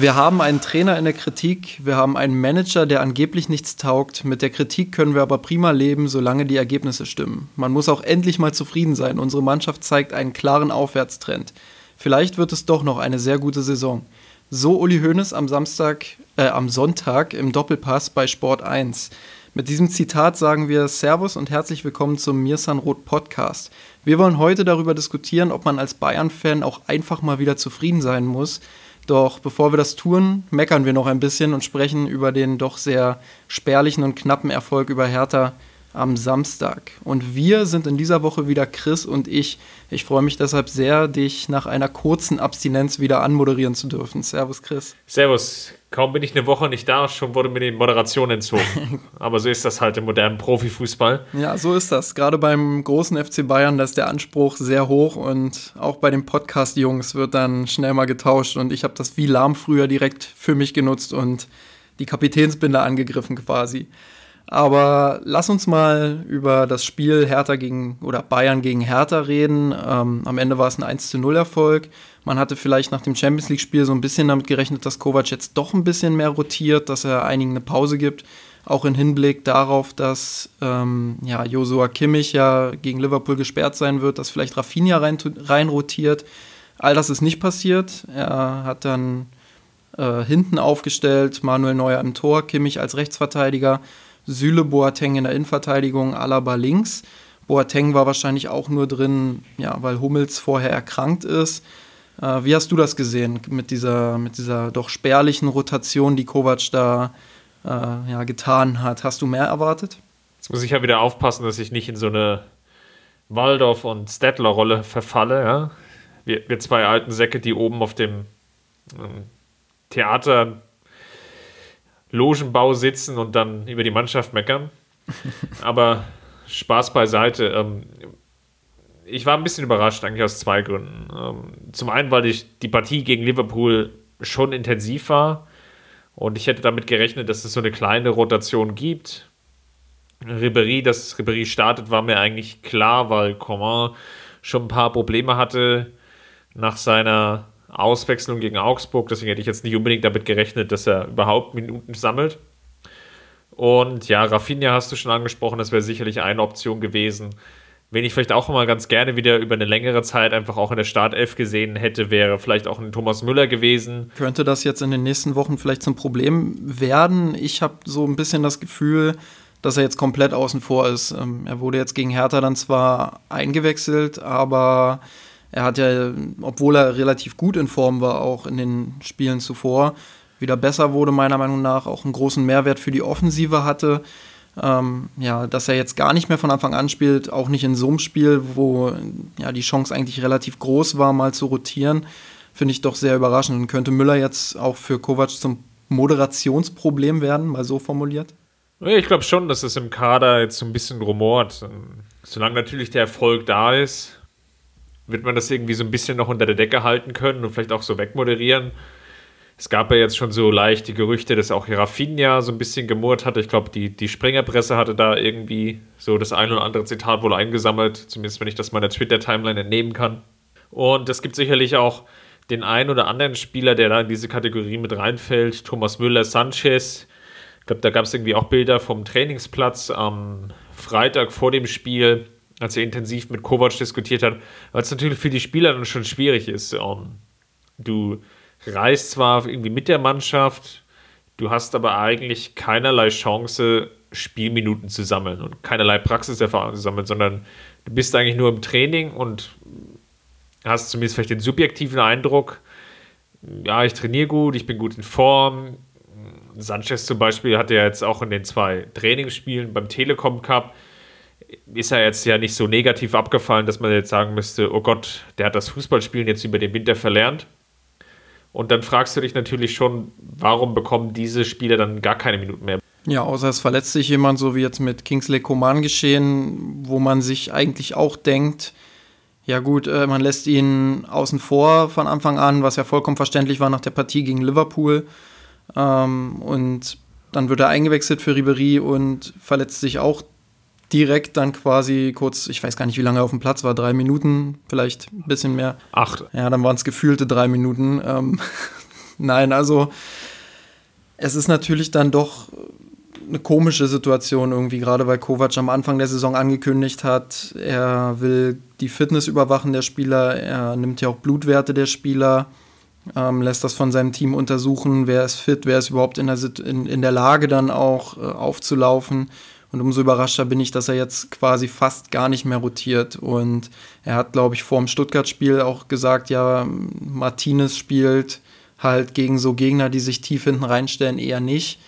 Wir haben einen Trainer in der Kritik, wir haben einen Manager, der angeblich nichts taugt. Mit der Kritik können wir aber prima leben, solange die Ergebnisse stimmen. Man muss auch endlich mal zufrieden sein. Unsere Mannschaft zeigt einen klaren Aufwärtstrend. Vielleicht wird es doch noch eine sehr gute Saison. So Uli Hoeneß am Samstag, äh, am Sonntag im Doppelpass bei Sport 1. Mit diesem Zitat sagen wir Servus und herzlich willkommen zum Mirsan Roth Podcast. Wir wollen heute darüber diskutieren, ob man als Bayern-Fan auch einfach mal wieder zufrieden sein muss doch bevor wir das tun, meckern wir noch ein bisschen und sprechen über den doch sehr spärlichen und knappen Erfolg über Hertha am Samstag. Und wir sind in dieser Woche wieder Chris und ich. Ich freue mich deshalb sehr, dich nach einer kurzen Abstinenz wieder anmoderieren zu dürfen. Servus, Chris. Servus. Kaum bin ich eine Woche nicht da, schon wurde mir die Moderation entzogen. Aber so ist das halt im modernen Profifußball. Ja, so ist das. Gerade beim großen FC Bayern, da ist der Anspruch sehr hoch und auch bei den Podcast-Jungs wird dann schnell mal getauscht. Und ich habe das wie lahm früher direkt für mich genutzt und die Kapitänsbinde angegriffen quasi. Aber lass uns mal über das Spiel Hertha gegen oder Bayern gegen Hertha reden. Ähm, am Ende war es ein 1 zu 0 Erfolg. Man hatte vielleicht nach dem Champions League-Spiel so ein bisschen damit gerechnet, dass Kovac jetzt doch ein bisschen mehr rotiert, dass er einigen eine Pause gibt. Auch im Hinblick darauf, dass ähm, ja, Josua Kimmich ja gegen Liverpool gesperrt sein wird, dass vielleicht Rafinha rein, rein rotiert. All das ist nicht passiert. Er hat dann äh, hinten aufgestellt, Manuel Neuer im Tor, Kimmich als Rechtsverteidiger Süle Boateng in der Innenverteidigung, Alaba links. Boateng war wahrscheinlich auch nur drin, ja, weil Hummels vorher erkrankt ist. Äh, wie hast du das gesehen mit dieser, mit dieser doch spärlichen Rotation, die Kovac da äh, ja, getan hat? Hast du mehr erwartet? Jetzt muss ich ja wieder aufpassen, dass ich nicht in so eine Waldorf- und Stettler-Rolle verfalle. Ja? Wir, wir zwei alten Säcke, die oben auf dem ähm, Theater Logenbau sitzen und dann über die Mannschaft meckern. Aber Spaß beiseite. Ähm, ich war ein bisschen überrascht, eigentlich aus zwei Gründen. Ähm, zum einen, weil ich die Partie gegen Liverpool schon intensiv war und ich hätte damit gerechnet, dass es so eine kleine Rotation gibt. Ribery, dass Ribery startet, war mir eigentlich klar, weil Coman schon ein paar Probleme hatte nach seiner Auswechslung gegen Augsburg. Deswegen hätte ich jetzt nicht unbedingt damit gerechnet, dass er überhaupt Minuten sammelt. Und ja, Rafinha hast du schon angesprochen, das wäre sicherlich eine Option gewesen. Wen ich vielleicht auch mal ganz gerne wieder über eine längere Zeit einfach auch in der Startelf gesehen hätte, wäre vielleicht auch ein Thomas Müller gewesen. Könnte das jetzt in den nächsten Wochen vielleicht zum Problem werden? Ich habe so ein bisschen das Gefühl, dass er jetzt komplett außen vor ist. Ähm, er wurde jetzt gegen Hertha dann zwar eingewechselt, aber er hat ja, obwohl er relativ gut in Form war, auch in den Spielen zuvor, wieder besser wurde, meiner Meinung nach, auch einen großen Mehrwert für die Offensive hatte. Ähm, ja, dass er jetzt gar nicht mehr von Anfang an spielt, auch nicht in so einem Spiel, wo ja die Chance eigentlich relativ groß war, mal zu rotieren, finde ich doch sehr überraschend. Und könnte Müller jetzt auch für Kovac zum Moderationsproblem werden, mal so formuliert? Ich glaube schon, dass es im Kader jetzt so ein bisschen rumort. Solange natürlich der Erfolg da ist, wird man das irgendwie so ein bisschen noch unter der Decke halten können und vielleicht auch so wegmoderieren. Es gab ja jetzt schon so leicht die Gerüchte, dass auch Rafinha so ein bisschen gemurrt hatte. Ich glaube, die, die Springerpresse hatte da irgendwie so das ein oder andere Zitat wohl eingesammelt, zumindest wenn ich das meiner Twitter-Timeline entnehmen kann. Und es gibt sicherlich auch den einen oder anderen Spieler, der da in diese Kategorie mit reinfällt. Thomas Müller, Sanchez. Ich glaube, da gab es irgendwie auch Bilder vom Trainingsplatz am Freitag vor dem Spiel als er intensiv mit Kovac diskutiert hat, weil es natürlich für die Spieler dann schon schwierig ist. Ähm, du reist zwar irgendwie mit der Mannschaft, du hast aber eigentlich keinerlei Chance, Spielminuten zu sammeln und keinerlei Praxiserfahrung zu sammeln, sondern du bist eigentlich nur im Training und hast zumindest vielleicht den subjektiven Eindruck, ja, ich trainiere gut, ich bin gut in Form. Sanchez zum Beispiel hat ja jetzt auch in den zwei Trainingsspielen beim Telekom Cup ist er jetzt ja nicht so negativ abgefallen, dass man jetzt sagen müsste, oh Gott, der hat das Fußballspielen jetzt über den Winter verlernt. Und dann fragst du dich natürlich schon, warum bekommen diese Spieler dann gar keine Minuten mehr? Ja, außer es verletzt sich jemand, so wie jetzt mit Kingsley Coman geschehen, wo man sich eigentlich auch denkt, ja gut, äh, man lässt ihn außen vor von Anfang an, was ja vollkommen verständlich war nach der Partie gegen Liverpool. Ähm, und dann wird er eingewechselt für Ribery und verletzt sich auch direkt dann quasi kurz, ich weiß gar nicht, wie lange er auf dem Platz war, drei Minuten, vielleicht ein bisschen mehr. Acht. Ja, dann waren es gefühlte drei Minuten. Ähm, Nein, also es ist natürlich dann doch eine komische Situation irgendwie, gerade weil Kovac am Anfang der Saison angekündigt hat, er will die Fitness überwachen der Spieler, er nimmt ja auch Blutwerte der Spieler, ähm, lässt das von seinem Team untersuchen, wer ist fit, wer ist überhaupt in der, in, in der Lage dann auch äh, aufzulaufen. Und umso überraschter bin ich, dass er jetzt quasi fast gar nicht mehr rotiert. Und er hat, glaube ich, vor dem Stuttgart-Spiel auch gesagt, ja, Martinez spielt halt gegen so Gegner, die sich tief hinten reinstellen, eher nicht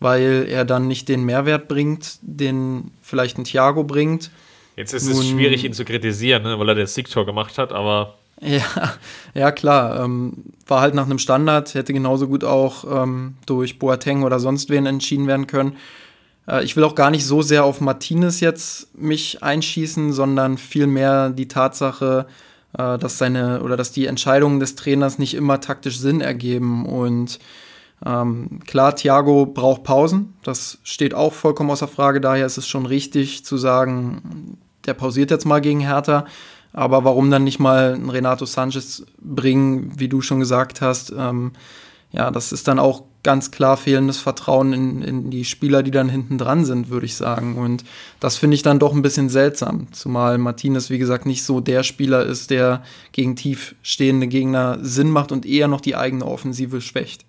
weil er dann nicht den Mehrwert bringt, den vielleicht ein Thiago bringt. Jetzt ist Nun, es schwierig, ihn zu kritisieren, ne, weil er das Siegtor gemacht hat, aber. Ja, ja klar. Ähm, war halt nach einem Standard, hätte genauso gut auch ähm, durch Boateng oder sonst wen entschieden werden können. Äh, ich will auch gar nicht so sehr auf Martinez jetzt mich einschießen, sondern vielmehr die Tatsache, äh, dass seine oder dass die Entscheidungen des Trainers nicht immer taktisch Sinn ergeben und ähm, klar, Thiago braucht Pausen, das steht auch vollkommen außer Frage. Daher ist es schon richtig zu sagen, der pausiert jetzt mal gegen Hertha. Aber warum dann nicht mal Renato Sanchez bringen, wie du schon gesagt hast? Ähm, ja, das ist dann auch ganz klar fehlendes Vertrauen in, in die Spieler, die dann hinten dran sind, würde ich sagen. Und das finde ich dann doch ein bisschen seltsam, zumal Martinez, wie gesagt, nicht so der Spieler ist, der gegen tief stehende Gegner Sinn macht und eher noch die eigene Offensive schwächt.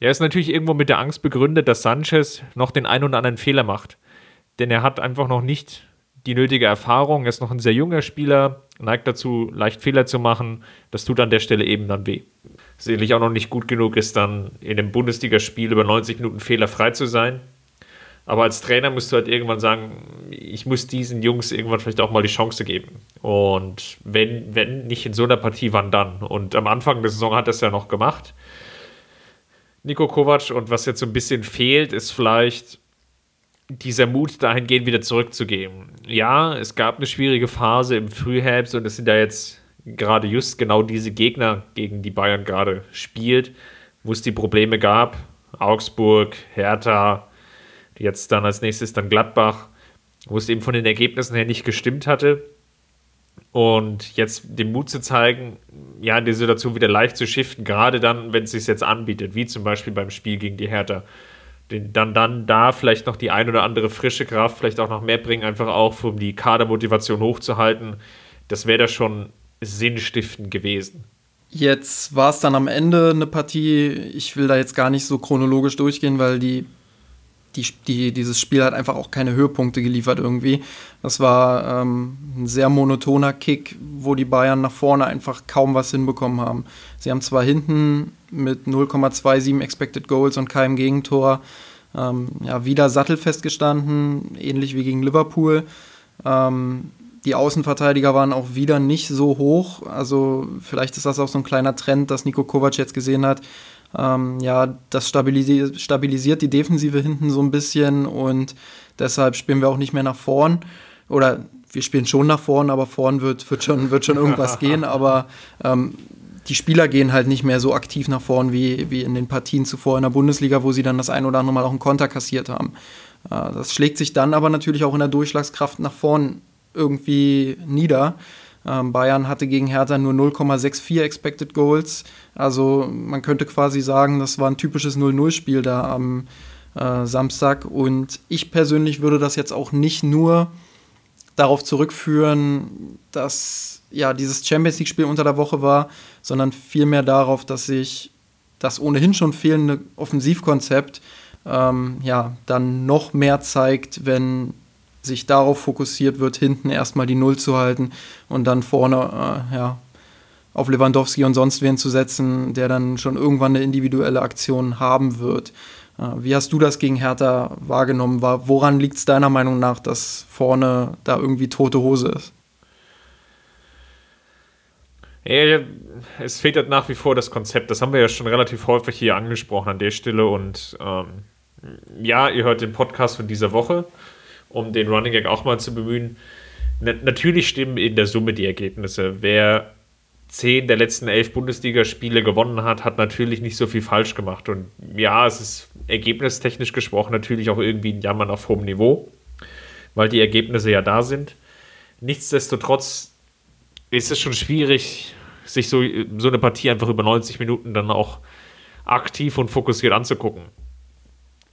Er ist natürlich irgendwo mit der Angst begründet, dass Sanchez noch den einen oder anderen Fehler macht. Denn er hat einfach noch nicht die nötige Erfahrung. Er ist noch ein sehr junger Spieler, neigt dazu, leicht Fehler zu machen. Das tut an der Stelle eben dann weh. Sicherlich auch noch nicht gut genug ist, dann in einem Bundesligaspiel über 90 Minuten fehlerfrei zu sein. Aber als Trainer musst du halt irgendwann sagen, ich muss diesen Jungs irgendwann vielleicht auch mal die Chance geben. Und wenn, wenn nicht in so einer Partie, wann dann? Und am Anfang der Saison hat es ja noch gemacht. Nico Kovac. Und was jetzt so ein bisschen fehlt, ist vielleicht dieser Mut, dahingehend wieder zurückzugehen. Ja, es gab eine schwierige Phase im Frühherbst und es sind ja jetzt gerade just genau diese Gegner, gegen die Bayern gerade spielt, wo es die Probleme gab. Augsburg, Hertha, jetzt dann als nächstes dann Gladbach, wo es eben von den Ergebnissen her nicht gestimmt hatte. Und jetzt den Mut zu zeigen, ja, in der Situation wieder leicht zu shiften, gerade dann, wenn es sich jetzt anbietet, wie zum Beispiel beim Spiel gegen die Hertha. Den, dann, dann da vielleicht noch die ein oder andere frische Kraft, vielleicht auch noch mehr bringen, einfach auch, um die Kadermotivation hochzuhalten. Das wäre da schon sinnstiftend gewesen. Jetzt war es dann am Ende eine Partie, ich will da jetzt gar nicht so chronologisch durchgehen, weil die die, die, dieses Spiel hat einfach auch keine Höhepunkte geliefert irgendwie. Das war ähm, ein sehr monotoner Kick, wo die Bayern nach vorne einfach kaum was hinbekommen haben. Sie haben zwar hinten mit 0,27 Expected Goals und keinem Gegentor ähm, ja, wieder sattelfest gestanden, ähnlich wie gegen Liverpool. Ähm, die Außenverteidiger waren auch wieder nicht so hoch. Also vielleicht ist das auch so ein kleiner Trend, dass Nico Kovac jetzt gesehen hat. Ähm, ja, das stabilisiert, stabilisiert die Defensive hinten so ein bisschen und deshalb spielen wir auch nicht mehr nach vorn. Oder wir spielen schon nach vorn, aber vorn wird, wird, schon, wird schon irgendwas gehen. Aber ähm, die Spieler gehen halt nicht mehr so aktiv nach vorn wie, wie in den Partien zuvor in der Bundesliga, wo sie dann das ein oder andere Mal auch einen Konter kassiert haben. Äh, das schlägt sich dann aber natürlich auch in der Durchschlagskraft nach vorn irgendwie nieder. Ähm, Bayern hatte gegen Hertha nur 0,64 Expected Goals. Also man könnte quasi sagen, das war ein typisches 0-0-Spiel da am äh, Samstag. Und ich persönlich würde das jetzt auch nicht nur darauf zurückführen, dass ja dieses Champions League-Spiel unter der Woche war, sondern vielmehr darauf, dass sich das ohnehin schon fehlende Offensivkonzept ähm, ja dann noch mehr zeigt, wenn sich darauf fokussiert wird, hinten erstmal die Null zu halten und dann vorne äh, ja, auf Lewandowski und sonst wen zu setzen, der dann schon irgendwann eine individuelle Aktion haben wird. Äh, wie hast du das gegen Hertha wahrgenommen? Woran liegt es deiner Meinung nach, dass vorne da irgendwie tote Hose ist? Ja, es fehlt halt nach wie vor das Konzept. Das haben wir ja schon relativ häufig hier angesprochen an der Stelle. Und ähm, ja, ihr hört den Podcast von dieser Woche, um den Running Gag auch mal zu bemühen. Na natürlich stimmen in der Summe die Ergebnisse. Wer zehn der letzten elf Bundesligaspiele gewonnen hat, hat natürlich nicht so viel falsch gemacht. Und ja, es ist ergebnistechnisch gesprochen natürlich auch irgendwie ein Jammern auf hohem Niveau, weil die Ergebnisse ja da sind. Nichtsdestotrotz ist es schon schwierig, sich so, so eine Partie einfach über 90 Minuten dann auch aktiv und fokussiert anzugucken.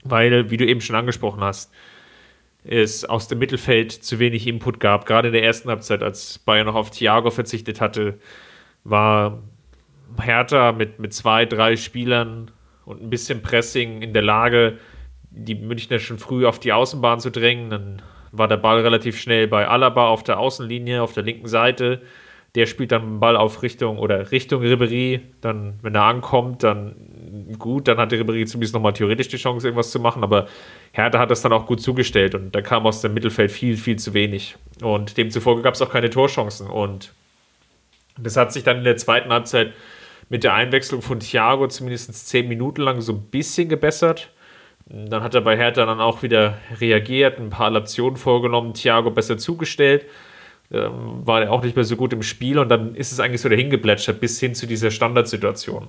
Weil, wie du eben schon angesprochen hast, es aus dem Mittelfeld zu wenig Input gab. Gerade in der ersten Halbzeit, als Bayern noch auf Thiago verzichtet hatte, war Hertha mit, mit zwei, drei Spielern und ein bisschen Pressing in der Lage, die Münchner schon früh auf die Außenbahn zu drängen. Dann war der Ball relativ schnell bei Alaba auf der Außenlinie, auf der linken Seite. Der spielt dann den Ball auf Richtung oder Richtung Ribery. Dann, wenn er ankommt, dann gut, dann hat der Ribery zumindest nochmal theoretisch die Chance, irgendwas zu machen. Aber Hertha hat das dann auch gut zugestellt und da kam aus dem Mittelfeld viel, viel zu wenig. Und demzufolge gab es auch keine Torchancen. Und das hat sich dann in der zweiten Halbzeit mit der Einwechslung von Thiago zumindest zehn Minuten lang so ein bisschen gebessert. Dann hat er bei Hertha dann auch wieder reagiert, ein paar Adaptionen vorgenommen, Thiago besser zugestellt. Ähm, war er auch nicht mehr so gut im Spiel und dann ist es eigentlich so dahin geplätschert bis hin zu dieser Standardsituation,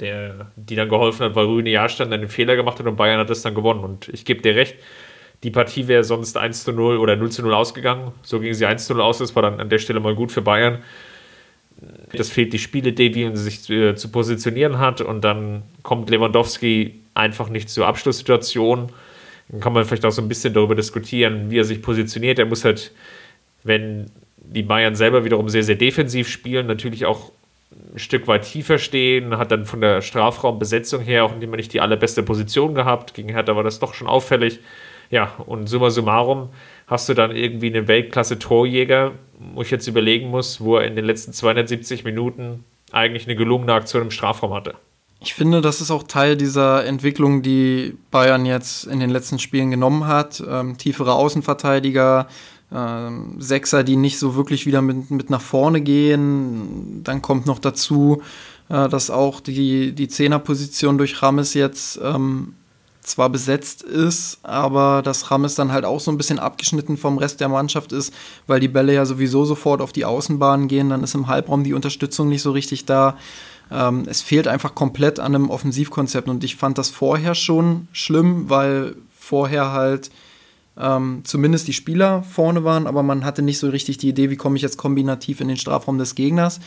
der, die dann geholfen hat, weil Rüne Jahrstein einen Fehler gemacht hat und Bayern hat das dann gewonnen. Und ich gebe dir recht, die Partie wäre sonst 1 zu 0 oder 0 zu 0 ausgegangen. So ging sie 1 zu 0 aus, das war dann an der Stelle mal gut für Bayern. Das fehlt die Spielidee, wie er sich äh, zu positionieren hat. Und dann kommt Lewandowski einfach nicht zur Abschlusssituation. Dann kann man vielleicht auch so ein bisschen darüber diskutieren, wie er sich positioniert. Er muss halt, wenn die Bayern selber wiederum sehr, sehr defensiv spielen, natürlich auch ein Stück weit tiefer stehen, hat dann von der Strafraumbesetzung her auch immer nicht die allerbeste Position gehabt. Gegen Hertha war das doch schon auffällig. Ja, und summa summarum hast du dann irgendwie einen Weltklasse-Torjäger, wo ich jetzt überlegen muss, wo er in den letzten 270 Minuten eigentlich eine gelungene Aktion im Strafraum hatte. Ich finde, das ist auch Teil dieser Entwicklung, die Bayern jetzt in den letzten Spielen genommen hat. Ähm, tiefere Außenverteidiger, ähm, Sechser, die nicht so wirklich wieder mit, mit nach vorne gehen. Dann kommt noch dazu, äh, dass auch die, die Zehnerposition durch Rames jetzt ähm, zwar besetzt ist, aber dass Rames dann halt auch so ein bisschen abgeschnitten vom Rest der Mannschaft ist, weil die Bälle ja sowieso sofort auf die Außenbahnen gehen, dann ist im Halbraum die Unterstützung nicht so richtig da. Ähm, es fehlt einfach komplett an einem Offensivkonzept und ich fand das vorher schon schlimm, weil vorher halt ähm, zumindest die Spieler vorne waren, aber man hatte nicht so richtig die Idee, wie komme ich jetzt kombinativ in den Strafraum des Gegners.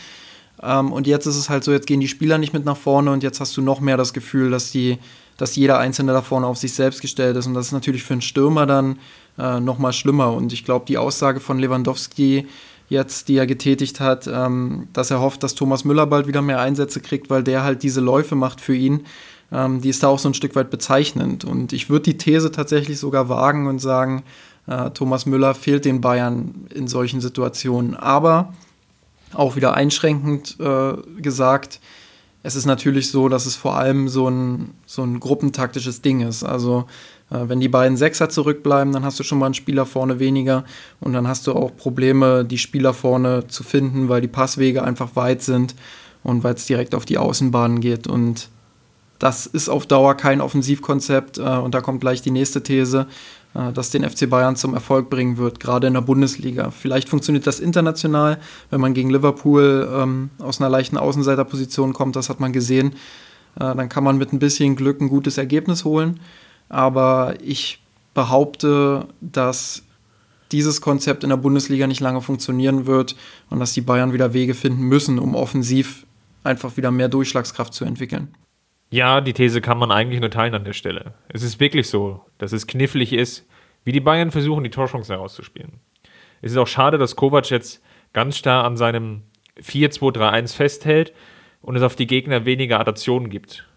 Ähm, und jetzt ist es halt so, jetzt gehen die Spieler nicht mit nach vorne und jetzt hast du noch mehr das Gefühl, dass die dass jeder Einzelne da vorne auf sich selbst gestellt ist. Und das ist natürlich für einen Stürmer dann äh, noch mal schlimmer. Und ich glaube, die Aussage von Lewandowski jetzt, die er getätigt hat, ähm, dass er hofft, dass Thomas Müller bald wieder mehr Einsätze kriegt, weil der halt diese Läufe macht für ihn, ähm, die ist da auch so ein Stück weit bezeichnend. Und ich würde die These tatsächlich sogar wagen und sagen, äh, Thomas Müller fehlt den Bayern in solchen Situationen. Aber auch wieder einschränkend äh, gesagt, es ist natürlich so, dass es vor allem so ein, so ein gruppentaktisches Ding ist. Also äh, wenn die beiden Sechser zurückbleiben, dann hast du schon mal einen Spieler vorne weniger und dann hast du auch Probleme, die Spieler vorne zu finden, weil die Passwege einfach weit sind und weil es direkt auf die Außenbahnen geht. Und das ist auf Dauer kein Offensivkonzept. Äh, und da kommt gleich die nächste These. Äh, das den FC Bayern zum Erfolg bringen wird, gerade in der Bundesliga. Vielleicht funktioniert das international, wenn man gegen Liverpool ähm, aus einer leichten Außenseiterposition kommt, das hat man gesehen. Äh, dann kann man mit ein bisschen Glück ein gutes Ergebnis holen. Aber ich behaupte, dass dieses Konzept in der Bundesliga nicht lange funktionieren wird und dass die Bayern wieder Wege finden müssen, um offensiv einfach wieder mehr Durchschlagskraft zu entwickeln. Ja, die These kann man eigentlich nur teilen an der Stelle. Es ist wirklich so, dass es knifflig ist, wie die Bayern versuchen, die Torchancen herauszuspielen. Es ist auch schade, dass Kovac jetzt ganz starr an seinem 4-2-3-1 festhält und es auf die Gegner weniger Adaptionen gibt.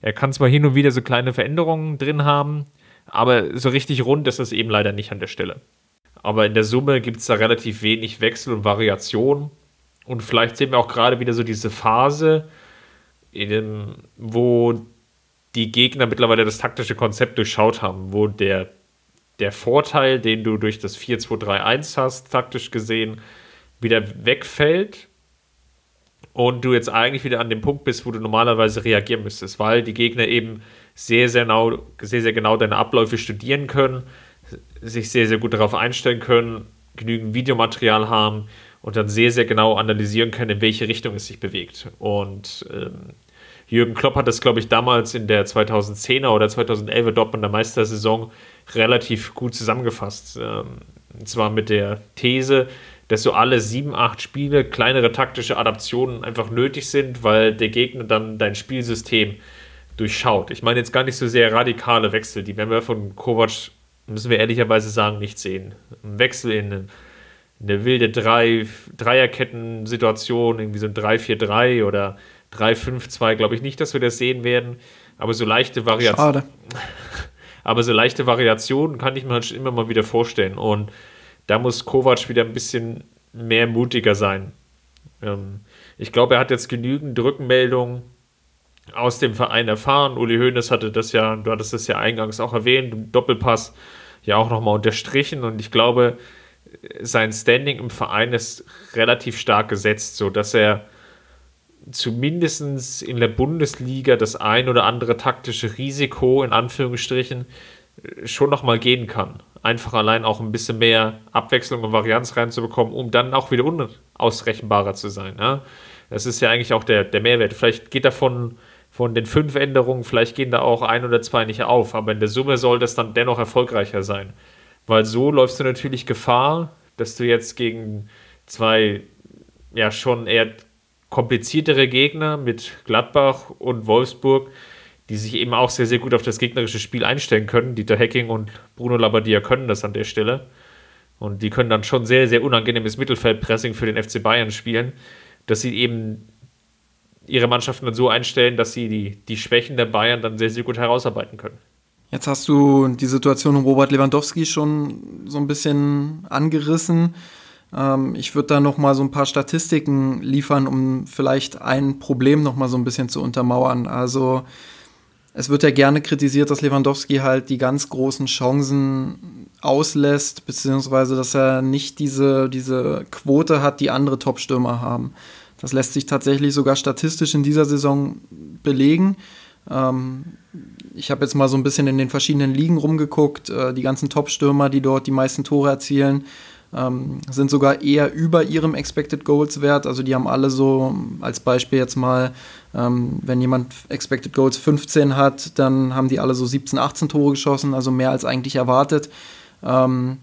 Er kann zwar hin und wieder so kleine Veränderungen drin haben, aber so richtig rund ist das eben leider nicht an der Stelle. Aber in der Summe gibt es da relativ wenig Wechsel und Variation. Und vielleicht sehen wir auch gerade wieder so diese Phase, in, wo die Gegner mittlerweile das taktische Konzept durchschaut haben, wo der, der Vorteil, den du durch das 4-2-3-1 hast, taktisch gesehen, wieder wegfällt und du jetzt eigentlich wieder an dem Punkt bist, wo du normalerweise reagieren müsstest, weil die Gegner eben sehr, sehr genau, sehr, sehr genau deine Abläufe studieren können, sich sehr, sehr gut darauf einstellen können, genügend Videomaterial haben und dann sehr, sehr genau analysieren können, in welche Richtung es sich bewegt. Und ähm, Jürgen Klopp hat das, glaube ich, damals in der 2010er oder 2011er Dortmunder Meistersaison relativ gut zusammengefasst. Ähm, und zwar mit der These, dass so alle sieben, acht Spiele kleinere taktische Adaptionen einfach nötig sind, weil der Gegner dann dein Spielsystem durchschaut. Ich meine jetzt gar nicht so sehr radikale Wechsel, die werden wir von Kovac, müssen wir ehrlicherweise sagen, nicht sehen. Ein Wechsel in eine, wilde Drei, Dreierketten-Situation, irgendwie so ein 3-4-3 oder 3-5-2, glaube ich nicht, dass wir das sehen werden. Aber so leichte Variationen. Aber so leichte Variationen kann ich mir halt immer mal wieder vorstellen. Und da muss Kovac wieder ein bisschen mehr mutiger sein. Ähm, ich glaube, er hat jetzt genügend Rückmeldungen aus dem Verein erfahren. Uli Hoeneß hatte das ja, du hattest das ja eingangs auch erwähnt, Doppelpass ja auch nochmal unterstrichen. Und ich glaube, sein Standing im Verein ist relativ stark gesetzt, sodass er zumindest in der Bundesliga das ein oder andere taktische Risiko in Anführungsstrichen schon nochmal gehen kann. Einfach allein auch ein bisschen mehr Abwechslung und Varianz reinzubekommen, um dann auch wieder unausrechenbarer zu sein. Ja? Das ist ja eigentlich auch der, der Mehrwert. Vielleicht geht davon von den fünf Änderungen, vielleicht gehen da auch ein oder zwei nicht auf, aber in der Summe soll das dann dennoch erfolgreicher sein. Weil so läufst du natürlich Gefahr, dass du jetzt gegen zwei ja schon eher kompliziertere Gegner mit Gladbach und Wolfsburg, die sich eben auch sehr, sehr gut auf das gegnerische Spiel einstellen können. Dieter Hecking und Bruno Labbadia können das an der Stelle. Und die können dann schon sehr, sehr unangenehmes Mittelfeldpressing für den FC Bayern spielen, dass sie eben ihre Mannschaften dann so einstellen, dass sie die, die Schwächen der Bayern dann sehr, sehr gut herausarbeiten können. Jetzt hast du die Situation um Robert Lewandowski schon so ein bisschen angerissen. Ähm, ich würde da noch mal so ein paar Statistiken liefern, um vielleicht ein Problem noch mal so ein bisschen zu untermauern. Also es wird ja gerne kritisiert, dass Lewandowski halt die ganz großen Chancen auslässt, beziehungsweise dass er nicht diese, diese Quote hat, die andere Top-Stürmer haben. Das lässt sich tatsächlich sogar statistisch in dieser Saison belegen. Ähm, ich habe jetzt mal so ein bisschen in den verschiedenen Ligen rumgeguckt. Äh, die ganzen Top-Stürmer, die dort die meisten Tore erzielen, ähm, sind sogar eher über ihrem Expected Goals Wert. Also die haben alle so als Beispiel jetzt mal, ähm, wenn jemand Expected Goals 15 hat, dann haben die alle so 17, 18 Tore geschossen, also mehr als eigentlich erwartet. Ähm,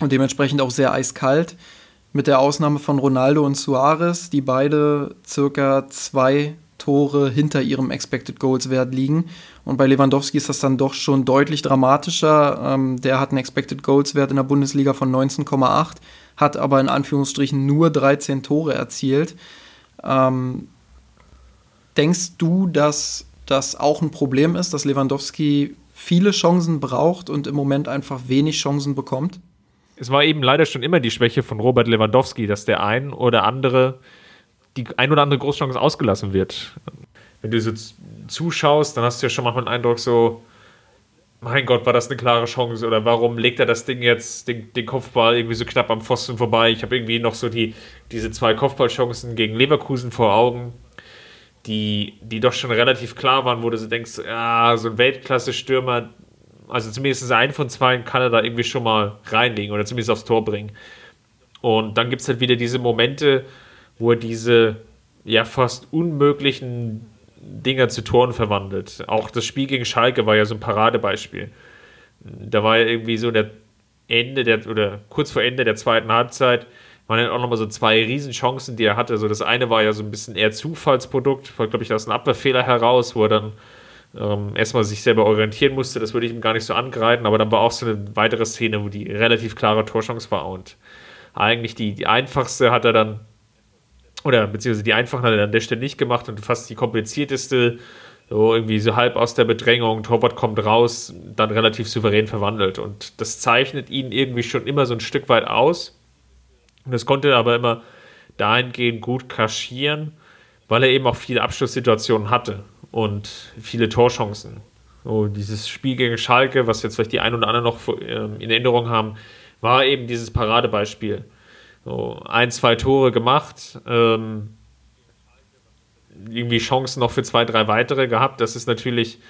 und dementsprechend auch sehr eiskalt. Mit der Ausnahme von Ronaldo und Suarez, die beide circa zwei Tore hinter ihrem Expected Goals Wert liegen. Und bei Lewandowski ist das dann doch schon deutlich dramatischer. Ähm, der hat einen Expected Goals Wert in der Bundesliga von 19,8, hat aber in Anführungsstrichen nur 13 Tore erzielt. Ähm, denkst du, dass das auch ein Problem ist, dass Lewandowski viele Chancen braucht und im Moment einfach wenig Chancen bekommt? Es war eben leider schon immer die Schwäche von Robert Lewandowski, dass der ein oder andere, die ein oder andere Großchance ausgelassen wird. Wenn du so zuschaust, dann hast du ja schon manchmal den Eindruck so, mein Gott, war das eine klare Chance oder warum legt er das Ding jetzt, den, den Kopfball irgendwie so knapp am Pfosten vorbei? Ich habe irgendwie noch so die, diese zwei Kopfballchancen gegen Leverkusen vor Augen, die, die doch schon relativ klar waren, wo du so denkst, ja, so ein Weltklasse-Stürmer, also zumindest ein von zwei kann er da irgendwie schon mal reinlegen oder zumindest aufs Tor bringen. Und dann gibt es halt wieder diese Momente, wo er diese ja fast unmöglichen Dinger zu Toren verwandelt. Auch das Spiel gegen Schalke war ja so ein Paradebeispiel. Da war ja irgendwie so der Ende der, oder kurz vor Ende der zweiten Halbzeit, waren dann auch nochmal so zwei Riesenchancen, die er hatte. Also das eine war ja so ein bisschen eher Zufallsprodukt, war, glaube ich, aus einem Abwehrfehler heraus, wo er dann ähm, erstmal sich selber orientieren musste. Das würde ich ihm gar nicht so angreifen, aber dann war auch so eine weitere Szene, wo die relativ klare Torchance war und eigentlich die, die einfachste hat er dann oder beziehungsweise die einfachen hat er an der Stelle nicht gemacht und fast die komplizierteste, so irgendwie so halb aus der Bedrängung, Torwart kommt raus, dann relativ souverän verwandelt. Und das zeichnet ihn irgendwie schon immer so ein Stück weit aus. Und das konnte er aber immer dahingehend gut kaschieren, weil er eben auch viele Abschlusssituationen hatte und viele Torchancen. So, dieses Spiel gegen Schalke, was jetzt vielleicht die einen oder anderen noch ähm, in Erinnerung haben, war eben dieses Paradebeispiel so ein, zwei Tore gemacht. Ähm, irgendwie Chancen noch für zwei, drei weitere gehabt. Das ist natürlich,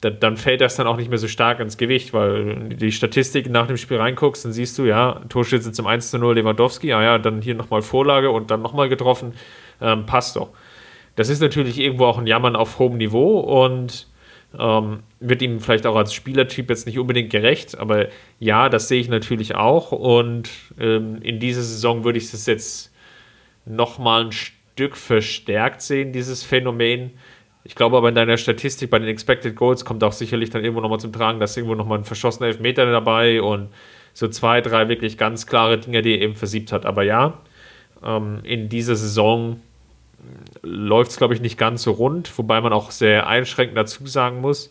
dann fällt das dann auch nicht mehr so stark ins Gewicht, weil die Statistiken nach dem Spiel reinguckst, dann siehst du, ja, Torschütze zum 1 zu 0 Lewandowski, ah ja, dann hier nochmal Vorlage und dann nochmal getroffen, ähm, passt doch. Das ist natürlich irgendwo auch ein Jammern auf hohem Niveau und ähm, wird ihm vielleicht auch als Spielertyp jetzt nicht unbedingt gerecht, aber ja, das sehe ich natürlich auch und ähm, in dieser Saison würde ich das jetzt nochmal ein Stück verstärkt sehen, dieses Phänomen. Ich glaube aber in deiner Statistik bei den Expected Goals kommt auch sicherlich dann irgendwo nochmal zum Tragen, dass irgendwo nochmal ein verschossener Elfmeter dabei und so zwei, drei wirklich ganz klare Dinge, die er eben versiebt hat. Aber ja, ähm, in dieser Saison läuft es, glaube ich, nicht ganz so rund, wobei man auch sehr einschränkend dazu sagen muss,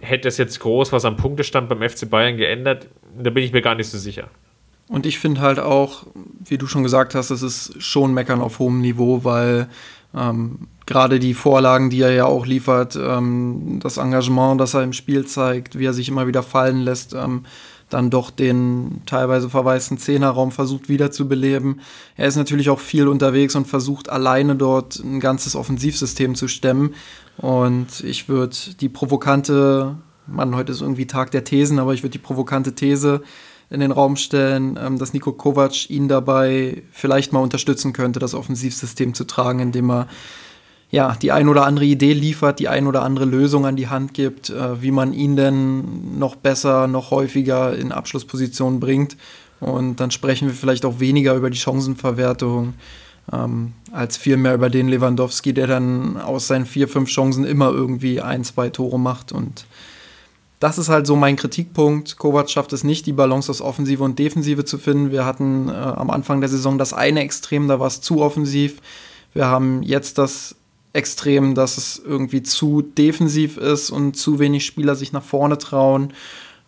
hätte es jetzt groß was am Punktestand beim FC Bayern geändert, da bin ich mir gar nicht so sicher. Und ich finde halt auch, wie du schon gesagt hast, es ist schon Meckern auf hohem Niveau, weil ähm, gerade die Vorlagen, die er ja auch liefert, ähm, das Engagement, das er im Spiel zeigt, wie er sich immer wieder fallen lässt, ähm, dann doch den teilweise verwaisten Zehnerraum versucht wiederzubeleben. Er ist natürlich auch viel unterwegs und versucht alleine dort ein ganzes Offensivsystem zu stemmen. Und ich würde die provokante, Mann, heute ist irgendwie Tag der Thesen, aber ich würde die provokante These in den Raum stellen, ähm, dass Nico Kovac ihn dabei vielleicht mal unterstützen könnte, das Offensivsystem zu tragen, indem er ja, die ein oder andere Idee liefert, die ein oder andere Lösung an die Hand gibt, äh, wie man ihn denn noch besser, noch häufiger in Abschlusspositionen bringt. Und dann sprechen wir vielleicht auch weniger über die Chancenverwertung, ähm, als vielmehr über den Lewandowski, der dann aus seinen vier, fünf Chancen immer irgendwie ein, zwei Tore macht. Und das ist halt so mein Kritikpunkt. Kovac schafft es nicht, die Balance aus Offensive und Defensive zu finden. Wir hatten äh, am Anfang der Saison das eine Extrem, da war es zu offensiv. Wir haben jetzt das Extrem, dass es irgendwie zu defensiv ist und zu wenig Spieler sich nach vorne trauen.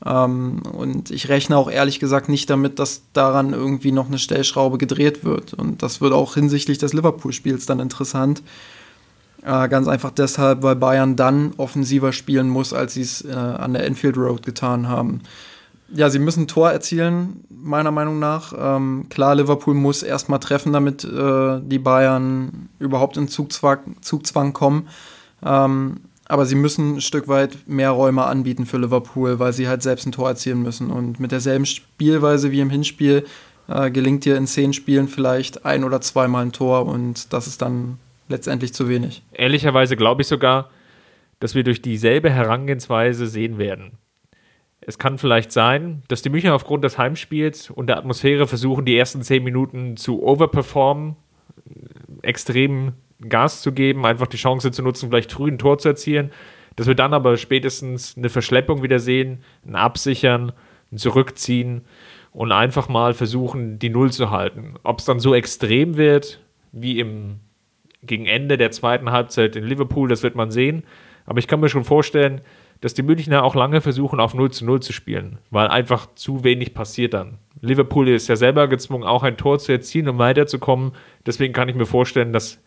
Ähm, und ich rechne auch ehrlich gesagt nicht damit, dass daran irgendwie noch eine Stellschraube gedreht wird. Und das wird auch hinsichtlich des Liverpool-Spiels dann interessant. Äh, ganz einfach deshalb, weil Bayern dann offensiver spielen muss, als sie es äh, an der Enfield Road getan haben. Ja, sie müssen ein Tor erzielen, meiner Meinung nach. Ähm, klar, Liverpool muss erstmal treffen, damit äh, die Bayern überhaupt in Zugzwang, Zugzwang kommen. Ähm, aber sie müssen ein Stück weit mehr Räume anbieten für Liverpool, weil sie halt selbst ein Tor erzielen müssen. Und mit derselben Spielweise wie im Hinspiel äh, gelingt dir in zehn Spielen vielleicht ein oder zweimal ein Tor und das ist dann letztendlich zu wenig. Ehrlicherweise glaube ich sogar, dass wir durch dieselbe Herangehensweise sehen werden. Es kann vielleicht sein, dass die Münchner aufgrund des Heimspiels und der Atmosphäre versuchen, die ersten zehn Minuten zu overperformen, extrem Gas zu geben, einfach die Chance zu nutzen, vielleicht früh ein Tor zu erzielen. Dass wir dann aber spätestens eine Verschleppung wieder sehen, ein Absichern, ein Zurückziehen und einfach mal versuchen, die Null zu halten. Ob es dann so extrem wird wie im gegen Ende der zweiten Halbzeit in Liverpool, das wird man sehen. Aber ich kann mir schon vorstellen, dass die Münchner auch lange versuchen, auf 0 zu 0 zu spielen, weil einfach zu wenig passiert dann. Liverpool ist ja selber gezwungen, auch ein Tor zu erzielen, um weiterzukommen. Deswegen kann ich mir vorstellen, dass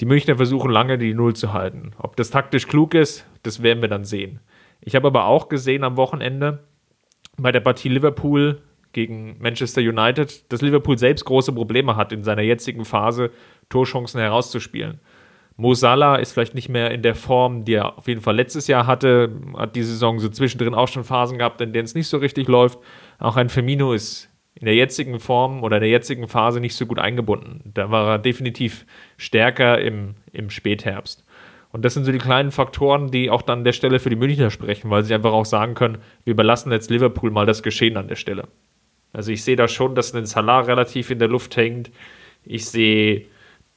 die Münchner versuchen, lange die Null zu halten. Ob das taktisch klug ist, das werden wir dann sehen. Ich habe aber auch gesehen am Wochenende bei der Partie Liverpool gegen Manchester United, dass Liverpool selbst große Probleme hat, in seiner jetzigen Phase Torchancen herauszuspielen. Mo Salah ist vielleicht nicht mehr in der Form, die er auf jeden Fall letztes Jahr hatte, hat die Saison so zwischendrin auch schon Phasen gehabt, in denen es nicht so richtig läuft. Auch ein Firmino ist in der jetzigen Form oder in der jetzigen Phase nicht so gut eingebunden. Da war er definitiv stärker im, im Spätherbst. Und das sind so die kleinen Faktoren, die auch dann an der Stelle für die Münchner sprechen, weil sie einfach auch sagen können, wir überlassen jetzt Liverpool mal das Geschehen an der Stelle. Also ich sehe da schon, dass ein Salah relativ in der Luft hängt. Ich sehe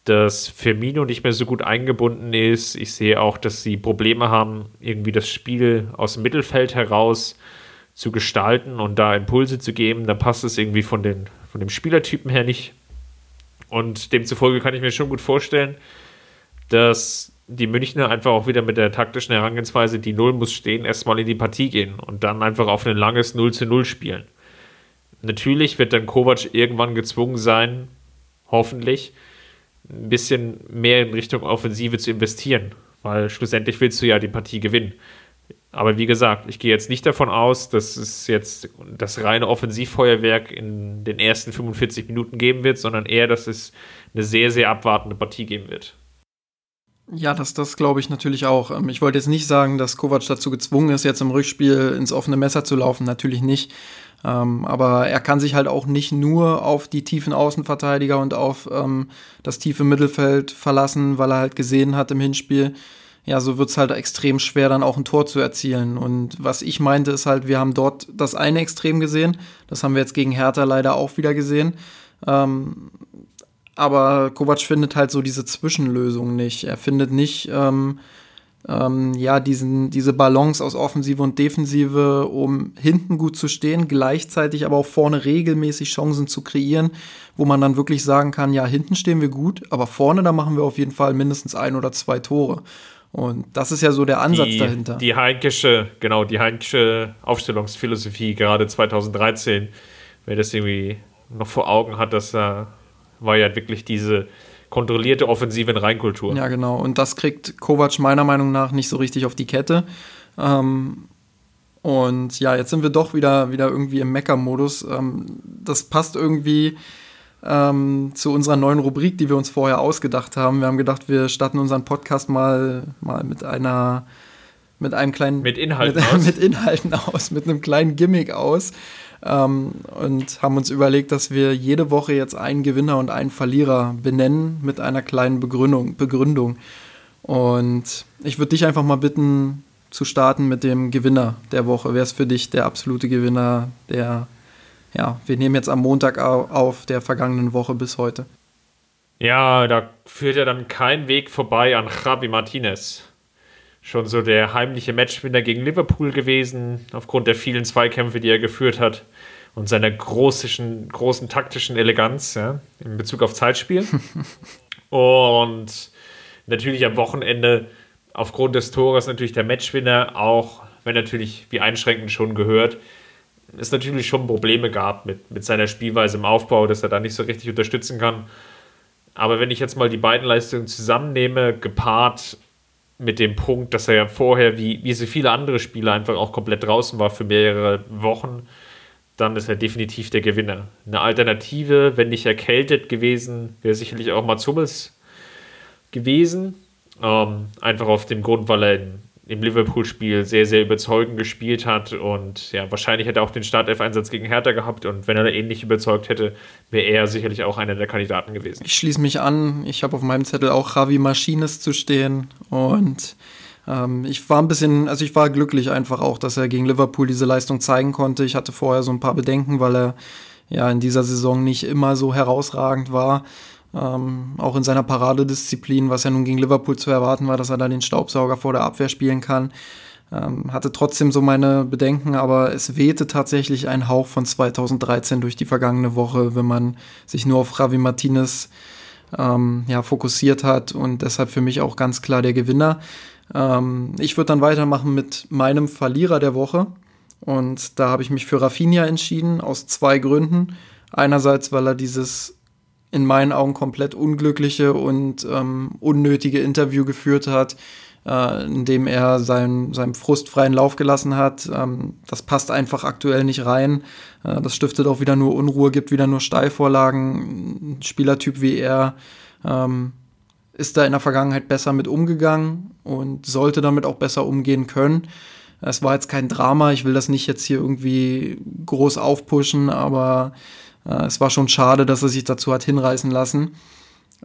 dass Firmino nicht mehr so gut eingebunden ist. Ich sehe auch, dass sie Probleme haben, irgendwie das Spiel aus dem Mittelfeld heraus zu gestalten und da Impulse zu geben. Da passt es irgendwie von, den, von dem Spielertypen her nicht. Und demzufolge kann ich mir schon gut vorstellen, dass die Münchner einfach auch wieder mit der taktischen Herangehensweise, die Null muss stehen, erstmal in die Partie gehen und dann einfach auf ein langes 0 zu 0 spielen. Natürlich wird dann Kovac irgendwann gezwungen sein, hoffentlich, ein bisschen mehr in Richtung Offensive zu investieren, weil schlussendlich willst du ja die Partie gewinnen. Aber wie gesagt, ich gehe jetzt nicht davon aus, dass es jetzt das reine Offensivfeuerwerk in den ersten 45 Minuten geben wird, sondern eher, dass es eine sehr, sehr abwartende Partie geben wird. Ja, das, das glaube ich natürlich auch. Ähm, ich wollte jetzt nicht sagen, dass Kovac dazu gezwungen ist, jetzt im Rückspiel ins offene Messer zu laufen. Natürlich nicht. Ähm, aber er kann sich halt auch nicht nur auf die tiefen Außenverteidiger und auf ähm, das tiefe Mittelfeld verlassen, weil er halt gesehen hat im Hinspiel, ja, so wird es halt extrem schwer, dann auch ein Tor zu erzielen. Und was ich meinte, ist halt, wir haben dort das eine Extrem gesehen. Das haben wir jetzt gegen Hertha leider auch wieder gesehen. Ähm, aber Kovac findet halt so diese Zwischenlösung nicht. Er findet nicht, ähm, ähm, ja, diesen, diese Balance aus Offensive und Defensive, um hinten gut zu stehen, gleichzeitig aber auch vorne regelmäßig Chancen zu kreieren, wo man dann wirklich sagen kann, ja, hinten stehen wir gut, aber vorne, da machen wir auf jeden Fall mindestens ein oder zwei Tore. Und das ist ja so der Ansatz die, dahinter. Die Heinkische, genau, die Heinkische Aufstellungsphilosophie, gerade 2013, wer das irgendwie noch vor Augen hat, das äh, war ja wirklich diese kontrollierte offensive Reinkultur. Ja, genau. Und das kriegt Kovac meiner Meinung nach nicht so richtig auf die Kette. Ähm, und ja, jetzt sind wir doch wieder, wieder irgendwie im Mecker-Modus. Ähm, das passt irgendwie ähm, zu unserer neuen Rubrik, die wir uns vorher ausgedacht haben. Wir haben gedacht, wir starten unseren Podcast mal, mal mit einer mit einem kleinen mit Inhalten mit, aus. mit Inhalten aus, mit einem kleinen Gimmick aus ähm, und haben uns überlegt, dass wir jede Woche jetzt einen Gewinner und einen Verlierer benennen mit einer kleinen Begründung. Begründung. Und ich würde dich einfach mal bitten, zu starten mit dem Gewinner der Woche. Wer ist für dich der absolute Gewinner der, ja, wir nehmen jetzt am Montag auf der vergangenen Woche bis heute? Ja, da führt ja dann kein Weg vorbei an Javi Martinez. Schon so der heimliche Matchwinner gegen Liverpool gewesen, aufgrund der vielen Zweikämpfe, die er geführt hat und seiner großen, großen taktischen Eleganz ja, in Bezug auf Zeitspiel. und natürlich am Wochenende aufgrund des Tores natürlich der Matchwinner, auch wenn natürlich wie einschränkend schon gehört, es natürlich schon Probleme gab mit, mit seiner Spielweise im Aufbau, dass er da nicht so richtig unterstützen kann. Aber wenn ich jetzt mal die beiden Leistungen zusammennehme, gepaart mit dem Punkt, dass er ja vorher, wie, wie so viele andere Spieler, einfach auch komplett draußen war für mehrere Wochen, dann ist er definitiv der Gewinner. Eine Alternative, wenn nicht erkältet gewesen, wäre sicherlich auch Mats Hummels gewesen. Ähm, einfach auf dem Grund, weil er in im Liverpool-Spiel sehr, sehr überzeugend gespielt hat und ja, wahrscheinlich hätte er auch den Startelf-Einsatz gegen Hertha gehabt und wenn er ähnlich überzeugt hätte, wäre er sicherlich auch einer der Kandidaten gewesen. Ich schließe mich an, ich habe auf meinem Zettel auch Javi Maschines zu stehen und ähm, ich war ein bisschen, also ich war glücklich einfach auch, dass er gegen Liverpool diese Leistung zeigen konnte. Ich hatte vorher so ein paar Bedenken, weil er ja in dieser Saison nicht immer so herausragend war. Ähm, auch in seiner Paradedisziplin, was ja nun gegen Liverpool zu erwarten war, dass er da den Staubsauger vor der Abwehr spielen kann. Ähm, hatte trotzdem so meine Bedenken, aber es wehte tatsächlich ein Hauch von 2013 durch die vergangene Woche, wenn man sich nur auf Javi Martinez ähm, ja, fokussiert hat und deshalb für mich auch ganz klar der Gewinner. Ähm, ich würde dann weitermachen mit meinem Verlierer der Woche und da habe ich mich für Rafinha entschieden, aus zwei Gründen. Einerseits, weil er dieses in meinen Augen komplett unglückliche und ähm, unnötige Interview geführt hat, äh, in dem er seinen, seinem Frust freien Lauf gelassen hat. Ähm, das passt einfach aktuell nicht rein. Äh, das stiftet auch wieder nur Unruhe, gibt wieder nur Steilvorlagen. Ein Spielertyp wie er ähm, ist da in der Vergangenheit besser mit umgegangen und sollte damit auch besser umgehen können. Es war jetzt kein Drama, ich will das nicht jetzt hier irgendwie groß aufpushen, aber äh, es war schon schade, dass er sich dazu hat hinreißen lassen.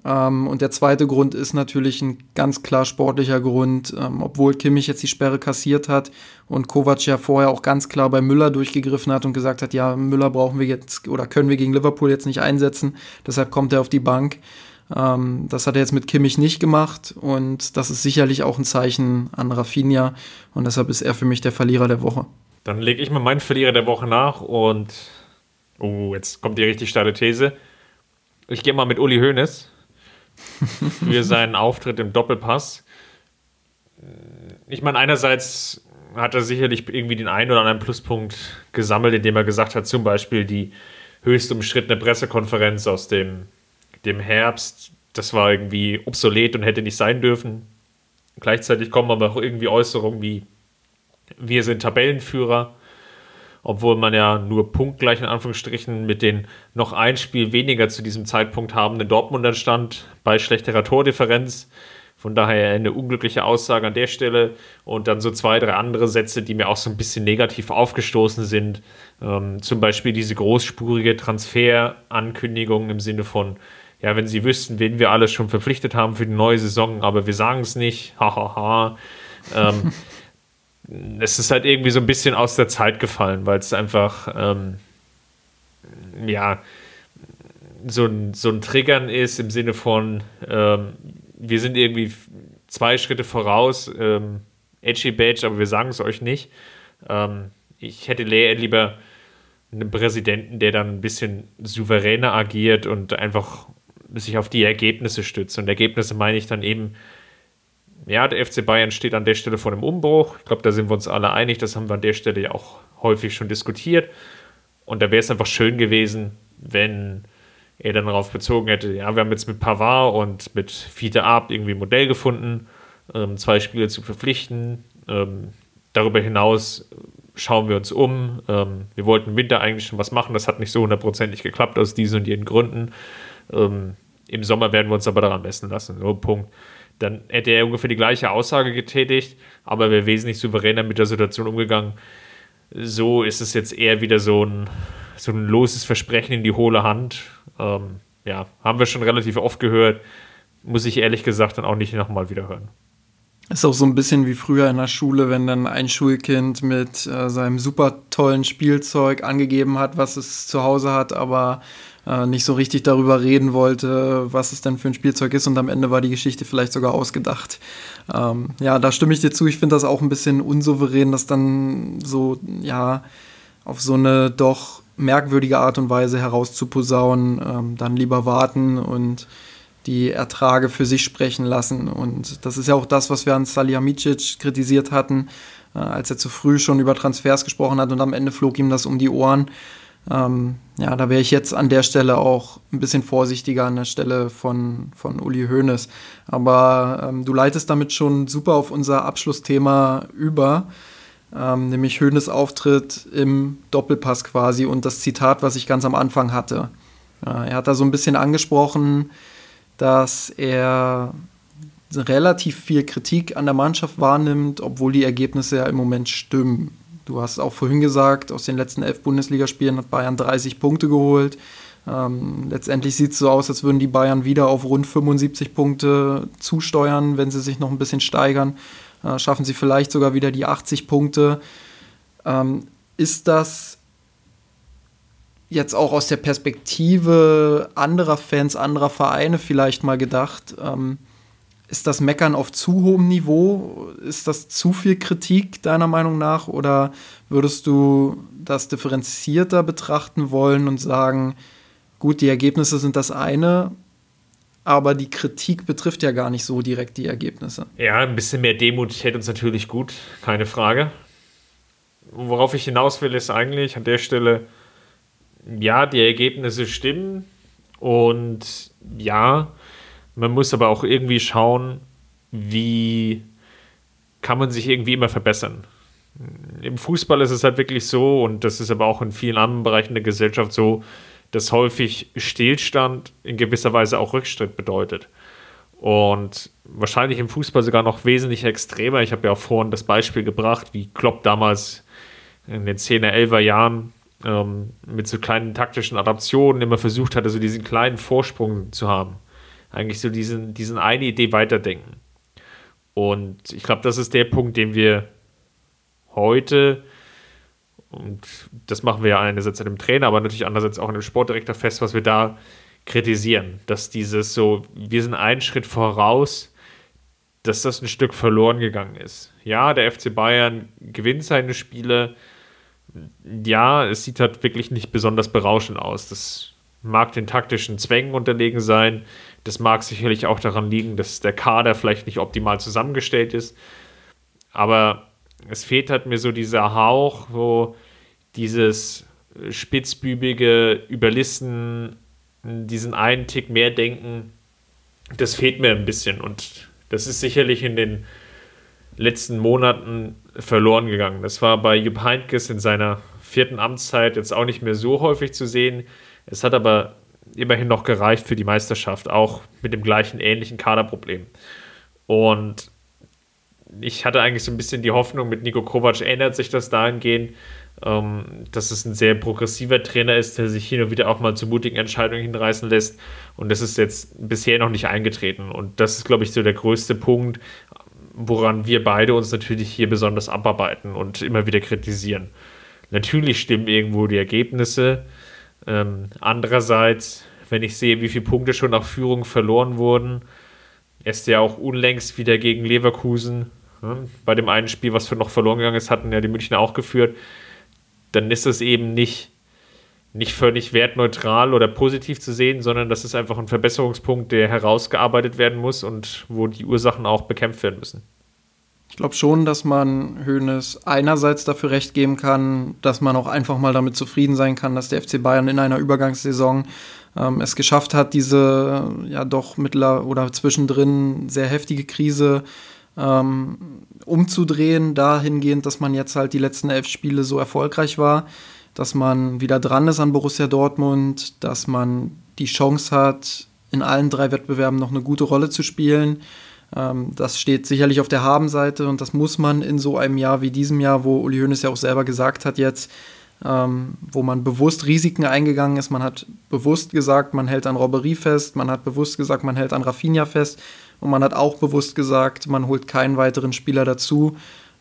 Ähm, und der zweite Grund ist natürlich ein ganz klar sportlicher Grund, ähm, obwohl Kimmich jetzt die Sperre kassiert hat und Kovac ja vorher auch ganz klar bei Müller durchgegriffen hat und gesagt hat, ja, Müller brauchen wir jetzt oder können wir gegen Liverpool jetzt nicht einsetzen, deshalb kommt er auf die Bank. Ähm, das hat er jetzt mit Kimmich nicht gemacht und das ist sicherlich auch ein Zeichen an Rafinha und deshalb ist er für mich der Verlierer der Woche. Dann lege ich mal meinen Verlierer der Woche nach und Oh, jetzt kommt die richtig steile These. Ich gehe mal mit Uli Hoeneß für seinen Auftritt im Doppelpass. Ich meine, einerseits hat er sicherlich irgendwie den einen oder anderen Pluspunkt gesammelt, indem er gesagt hat, zum Beispiel die höchst umstrittene Pressekonferenz aus dem, dem Herbst, das war irgendwie obsolet und hätte nicht sein dürfen. Gleichzeitig kommen aber auch irgendwie Äußerungen wie, wir sind Tabellenführer obwohl man ja nur punktgleich in Anführungsstrichen mit den noch ein Spiel weniger zu diesem Zeitpunkt habenden Dortmundern stand, bei schlechterer Tordifferenz. Von daher eine unglückliche Aussage an der Stelle und dann so zwei, drei andere Sätze, die mir auch so ein bisschen negativ aufgestoßen sind. Ähm, zum Beispiel diese großspurige Transferankündigung im Sinne von, ja, wenn sie wüssten, wen wir alles schon verpflichtet haben für die neue Saison, aber wir sagen es nicht, hahaha. Ha, ha. ähm, es ist halt irgendwie so ein bisschen aus der Zeit gefallen, weil es einfach, ähm, ja, so ein, so ein Triggern ist im Sinne von, ähm, wir sind irgendwie zwei Schritte voraus, ähm, edgy Badge, aber wir sagen es euch nicht. Ähm, ich hätte lieber einen Präsidenten, der dann ein bisschen souveräner agiert und einfach sich auf die Ergebnisse stützt. Und Ergebnisse meine ich dann eben, ja, der FC Bayern steht an der Stelle vor einem Umbruch. Ich glaube, da sind wir uns alle einig. Das haben wir an der Stelle ja auch häufig schon diskutiert. Und da wäre es einfach schön gewesen, wenn er dann darauf bezogen hätte, ja, wir haben jetzt mit Pavard und mit Fiete Ab irgendwie ein Modell gefunden, ähm, zwei Spiele zu verpflichten. Ähm, darüber hinaus schauen wir uns um. Ähm, wir wollten im Winter eigentlich schon was machen, das hat nicht so hundertprozentig geklappt aus diesen und jenen Gründen. Ähm, Im Sommer werden wir uns aber daran messen lassen. So, Punkt. Dann hätte er ungefähr die gleiche Aussage getätigt, aber wäre wesentlich souveräner mit der Situation umgegangen. So ist es jetzt eher wieder so ein, so ein loses Versprechen in die hohle Hand. Ähm, ja, haben wir schon relativ oft gehört. Muss ich ehrlich gesagt dann auch nicht nochmal wieder hören. Ist auch so ein bisschen wie früher in der Schule, wenn dann ein Schulkind mit äh, seinem super tollen Spielzeug angegeben hat, was es zu Hause hat, aber äh, nicht so richtig darüber reden wollte, was es denn für ein Spielzeug ist und am Ende war die Geschichte vielleicht sogar ausgedacht. Ähm, ja, da stimme ich dir zu. Ich finde das auch ein bisschen unsouverän, das dann so, ja, auf so eine doch merkwürdige Art und Weise herauszuposaunen, ähm, dann lieber warten und die Ertrage für sich sprechen lassen. Und das ist ja auch das, was wir an Salihamidzic kritisiert hatten, äh, als er zu früh schon über Transfers gesprochen hat und am Ende flog ihm das um die Ohren. Ähm, ja, da wäre ich jetzt an der Stelle auch ein bisschen vorsichtiger an der Stelle von, von Uli Hoeneß. Aber ähm, du leitest damit schon super auf unser Abschlussthema über ähm, nämlich Höhnes Auftritt im Doppelpass quasi und das Zitat, was ich ganz am Anfang hatte. Äh, er hat da so ein bisschen angesprochen, dass er relativ viel Kritik an der Mannschaft wahrnimmt, obwohl die Ergebnisse ja im Moment stimmen. Du hast auch vorhin gesagt, aus den letzten elf Bundesligaspielen hat Bayern 30 Punkte geholt. Ähm, letztendlich sieht es so aus, als würden die Bayern wieder auf rund 75 Punkte zusteuern, wenn sie sich noch ein bisschen steigern äh, schaffen sie vielleicht sogar wieder die 80 Punkte. Ähm, ist das jetzt auch aus der Perspektive anderer Fans, anderer Vereine vielleicht mal gedacht? Ähm, ist das Meckern auf zu hohem Niveau? Ist das zu viel Kritik deiner Meinung nach? Oder würdest du das differenzierter betrachten wollen und sagen, gut, die Ergebnisse sind das eine, aber die Kritik betrifft ja gar nicht so direkt die Ergebnisse. Ja, ein bisschen mehr Demut hätte uns natürlich gut, keine Frage. Worauf ich hinaus will, ist eigentlich an der Stelle, ja, die Ergebnisse stimmen und ja, man muss aber auch irgendwie schauen, wie kann man sich irgendwie immer verbessern. Im Fußball ist es halt wirklich so, und das ist aber auch in vielen anderen Bereichen der Gesellschaft so, dass häufig Stillstand in gewisser Weise auch Rückschritt bedeutet. Und wahrscheinlich im Fußball sogar noch wesentlich extremer. Ich habe ja auch vorhin das Beispiel gebracht, wie Klopp damals in den 10er, 11er Jahren ähm, mit so kleinen taktischen Adaptionen immer versucht hatte, so diesen kleinen Vorsprung zu haben. Eigentlich so diesen, diesen eine Idee weiterdenken. Und ich glaube, das ist der Punkt, den wir heute und das machen wir ja einerseits an dem Trainer, aber natürlich andererseits auch an dem Sportdirektor fest, was wir da kritisieren. Dass dieses so, wir sind einen Schritt voraus, dass das ein Stück verloren gegangen ist. Ja, der FC Bayern gewinnt seine Spiele. Ja, es sieht halt wirklich nicht besonders berauschend aus. Das mag den taktischen Zwängen unterlegen sein. Das mag sicherlich auch daran liegen, dass der Kader vielleicht nicht optimal zusammengestellt ist. Aber es fehlt halt mir so dieser Hauch, wo dieses spitzbübige Überlisten, diesen einen Tick mehr denken, das fehlt mir ein bisschen. Und das ist sicherlich in den letzten Monaten verloren gegangen. Das war bei Jupp Heynckes in seiner vierten Amtszeit jetzt auch nicht mehr so häufig zu sehen. Es hat aber immerhin noch gereicht für die Meisterschaft, auch mit dem gleichen ähnlichen Kaderproblem. Und ich hatte eigentlich so ein bisschen die Hoffnung, mit Nico Kovac ändert sich das dahingehend, ähm, dass es ein sehr progressiver Trainer ist, der sich hin und wieder auch mal zu mutigen Entscheidungen hinreißen lässt. Und das ist jetzt bisher noch nicht eingetreten. Und das ist, glaube ich, so der größte Punkt, woran wir beide uns natürlich hier besonders abarbeiten und immer wieder kritisieren. Natürlich stimmen irgendwo die Ergebnisse. Ähm, andererseits, wenn ich sehe, wie viele Punkte schon nach Führung verloren wurden, ist ja auch unlängst wieder gegen Leverkusen. Ja, bei dem einen Spiel, was für noch verloren gegangen ist, hatten ja die Münchner auch geführt. Dann ist es eben nicht, nicht völlig wertneutral oder positiv zu sehen, sondern das ist einfach ein Verbesserungspunkt, der herausgearbeitet werden muss und wo die Ursachen auch bekämpft werden müssen. Ich glaube schon, dass man Hoeneß einerseits dafür recht geben kann, dass man auch einfach mal damit zufrieden sein kann, dass der FC Bayern in einer Übergangssaison ähm, es geschafft hat, diese ja doch mittler oder zwischendrin sehr heftige Krise ähm, umzudrehen, dahingehend, dass man jetzt halt die letzten elf Spiele so erfolgreich war, dass man wieder dran ist an Borussia Dortmund, dass man die Chance hat, in allen drei Wettbewerben noch eine gute Rolle zu spielen. Ähm, das steht sicherlich auf der Habenseite und das muss man in so einem Jahr wie diesem Jahr, wo Uli Hoeneß ja auch selber gesagt hat jetzt, ähm, wo man bewusst Risiken eingegangen ist. Man hat bewusst gesagt, man hält an Robberie fest, man hat bewusst gesagt, man hält an Rafinha fest und man hat auch bewusst gesagt, man holt keinen weiteren Spieler dazu,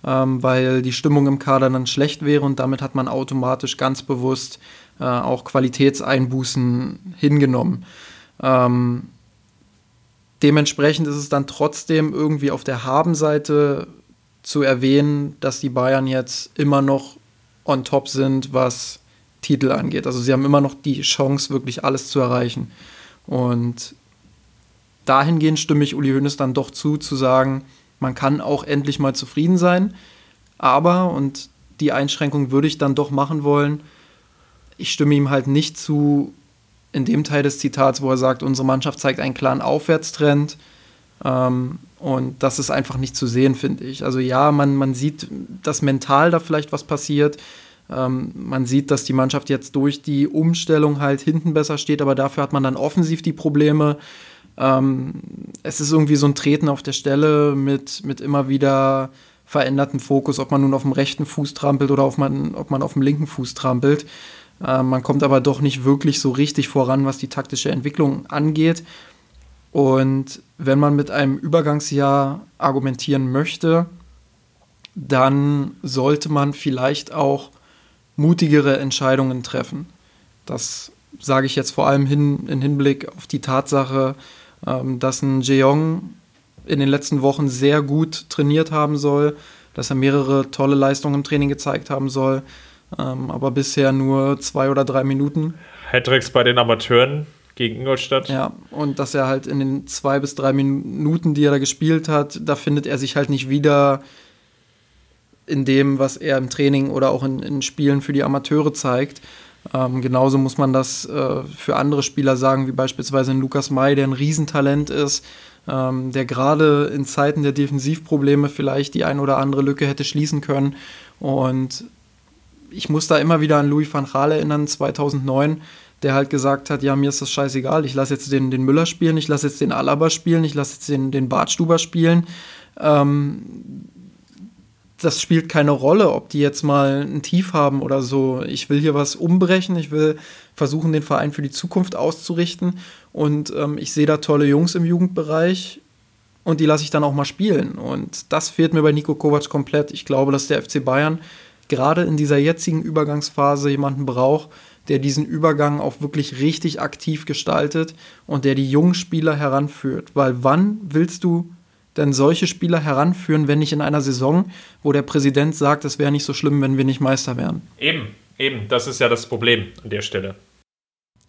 ähm, weil die Stimmung im Kader dann schlecht wäre und damit hat man automatisch ganz bewusst äh, auch Qualitätseinbußen hingenommen. Ähm, dementsprechend ist es dann trotzdem irgendwie auf der Habenseite zu erwähnen, dass die Bayern jetzt immer noch on top sind, was Titel angeht. Also sie haben immer noch die Chance, wirklich alles zu erreichen. Und dahingehend stimme ich Uli Hoeneß dann doch zu, zu sagen, man kann auch endlich mal zufrieden sein. Aber, und die Einschränkung würde ich dann doch machen wollen, ich stimme ihm halt nicht zu in dem Teil des Zitats, wo er sagt, unsere Mannschaft zeigt einen klaren Aufwärtstrend. Ähm, und das ist einfach nicht zu sehen, finde ich. Also ja, man, man sieht, dass mental da vielleicht was passiert. Ähm, man sieht, dass die Mannschaft jetzt durch die Umstellung halt hinten besser steht, aber dafür hat man dann offensiv die Probleme. Ähm, es ist irgendwie so ein Treten auf der Stelle mit, mit immer wieder verändertem Fokus, ob man nun auf dem rechten Fuß trampelt oder auf man, ob man auf dem linken Fuß trampelt. Äh, man kommt aber doch nicht wirklich so richtig voran, was die taktische Entwicklung angeht. Und wenn man mit einem Übergangsjahr argumentieren möchte, dann sollte man vielleicht auch mutigere Entscheidungen treffen. Das sage ich jetzt vor allem hin, in Hinblick auf die Tatsache, ähm, dass ein Jeong in den letzten Wochen sehr gut trainiert haben soll, dass er mehrere tolle Leistungen im Training gezeigt haben soll, ähm, aber bisher nur zwei oder drei Minuten. Hattricks bei den Amateuren gegen Ingolstadt. Ja, und dass er halt in den zwei bis drei Minuten, die er da gespielt hat, da findet er sich halt nicht wieder in dem, was er im Training oder auch in, in Spielen für die Amateure zeigt. Ähm, genauso muss man das äh, für andere Spieler sagen, wie beispielsweise ein Lukas May, der ein Riesentalent ist, ähm, der gerade in Zeiten der Defensivprobleme vielleicht die ein oder andere Lücke hätte schließen können. Und ich muss da immer wieder an Louis van Gaal erinnern, 2009, der halt gesagt hat, ja, mir ist das scheißegal, ich lasse jetzt den, den Müller spielen, ich lasse jetzt den Alaba spielen, ich lasse jetzt den, den Bartstuber spielen. Ähm, das spielt keine Rolle, ob die jetzt mal ein Tief haben oder so. Ich will hier was umbrechen, ich will versuchen, den Verein für die Zukunft auszurichten. Und ähm, ich sehe da tolle Jungs im Jugendbereich und die lasse ich dann auch mal spielen. Und das fehlt mir bei Nico Kovac komplett. Ich glaube, dass der FC Bayern gerade in dieser jetzigen Übergangsphase jemanden braucht, der diesen Übergang auch wirklich richtig aktiv gestaltet und der die jungen Spieler heranführt. Weil wann willst du denn solche Spieler heranführen, wenn nicht in einer Saison, wo der Präsident sagt, es wäre nicht so schlimm, wenn wir nicht Meister wären? Eben, eben, das ist ja das Problem an der Stelle.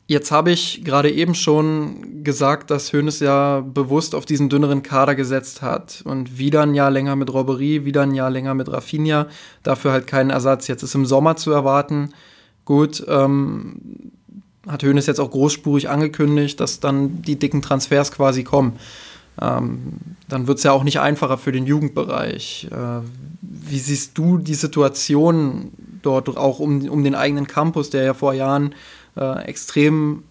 Jetzt habe ich gerade eben schon gesagt, dass Hoeneß ja bewusst auf diesen dünneren Kader gesetzt hat und wieder ein Jahr länger mit Robberie, wieder ein Jahr länger mit Rafinha, dafür halt keinen Ersatz. Jetzt ist im Sommer zu erwarten, Gut, ähm, hat Hoeneß jetzt auch großspurig angekündigt, dass dann die dicken Transfers quasi kommen. Ähm, dann wird es ja auch nicht einfacher für den Jugendbereich. Äh, wie siehst du die Situation dort auch um, um den eigenen Campus, der ja vor Jahren äh, extrem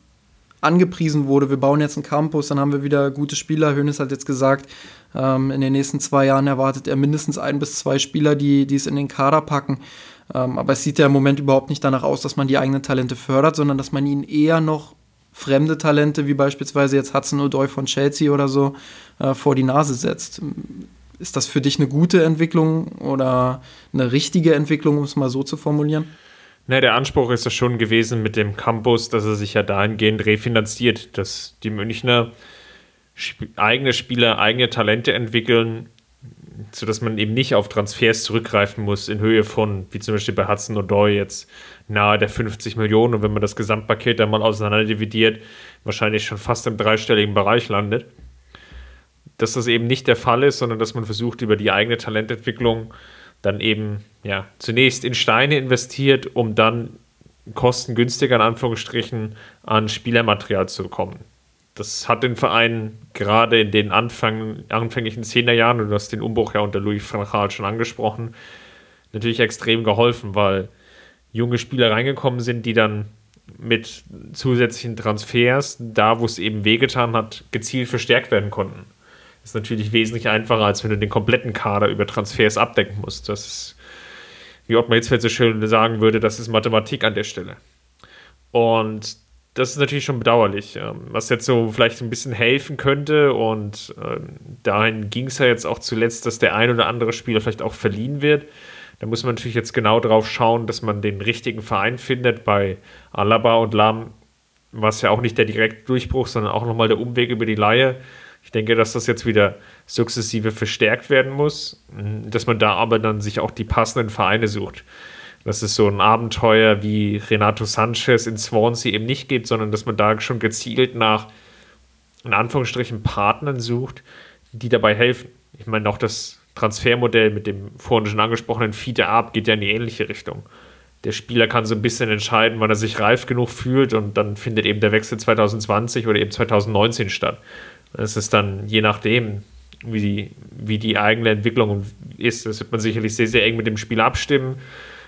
angepriesen wurde, wir bauen jetzt einen Campus, dann haben wir wieder gute Spieler. Hönes hat jetzt gesagt, ähm, in den nächsten zwei Jahren erwartet er mindestens ein bis zwei Spieler, die, die es in den Kader packen. Ähm, aber es sieht ja im Moment überhaupt nicht danach aus, dass man die eigenen Talente fördert, sondern dass man ihnen eher noch fremde Talente, wie beispielsweise jetzt Hudson O'Doy von Chelsea oder so, äh, vor die Nase setzt. Ist das für dich eine gute Entwicklung oder eine richtige Entwicklung, um es mal so zu formulieren? Na, der Anspruch ist ja schon gewesen mit dem Campus, dass er sich ja dahingehend refinanziert, dass die Münchner Sp eigene Spieler, eigene Talente entwickeln, sodass man eben nicht auf Transfers zurückgreifen muss in Höhe von, wie zum Beispiel bei Hudson O'Doy jetzt nahe der 50 Millionen und wenn man das Gesamtpaket dann mal auseinander dividiert, wahrscheinlich schon fast im dreistelligen Bereich landet. Dass das eben nicht der Fall ist, sondern dass man versucht, über die eigene Talententwicklung dann eben ja, zunächst in Steine investiert, um dann kostengünstiger in Anführungsstrichen an Spielermaterial zu kommen. Das hat den Verein gerade in den Anfang, anfänglichen Zehnerjahren, du hast den Umbruch ja unter Louis van Gaal schon angesprochen, natürlich extrem geholfen, weil junge Spieler reingekommen sind, die dann mit zusätzlichen Transfers, da wo es eben wehgetan hat, gezielt verstärkt werden konnten. Ist natürlich wesentlich einfacher, als wenn du den kompletten Kader über Transfers abdecken musst. Das ist, wie Ottmar Hitzfeld so schön sagen würde, das ist Mathematik an der Stelle. Und das ist natürlich schon bedauerlich. Ähm, was jetzt so vielleicht ein bisschen helfen könnte, und ähm, dahin ging es ja jetzt auch zuletzt, dass der ein oder andere Spieler vielleicht auch verliehen wird. Da muss man natürlich jetzt genau drauf schauen, dass man den richtigen Verein findet. Bei Alaba und Lam war es ja auch nicht der direkte Durchbruch, sondern auch nochmal der Umweg über die Laie. Ich denke, dass das jetzt wieder sukzessive verstärkt werden muss, dass man da aber dann sich auch die passenden Vereine sucht. Dass es so ein Abenteuer wie Renato Sanchez in Swansea eben nicht gibt, sondern dass man da schon gezielt nach, in Anführungsstrichen, Partnern sucht, die dabei helfen. Ich meine, auch das Transfermodell mit dem vorhin schon angesprochenen Feeder Up geht ja in die ähnliche Richtung. Der Spieler kann so ein bisschen entscheiden, wann er sich reif genug fühlt und dann findet eben der Wechsel 2020 oder eben 2019 statt. Es ist dann je nachdem, wie die, wie die eigene Entwicklung ist. Das wird man sicherlich sehr, sehr eng mit dem Spiel abstimmen,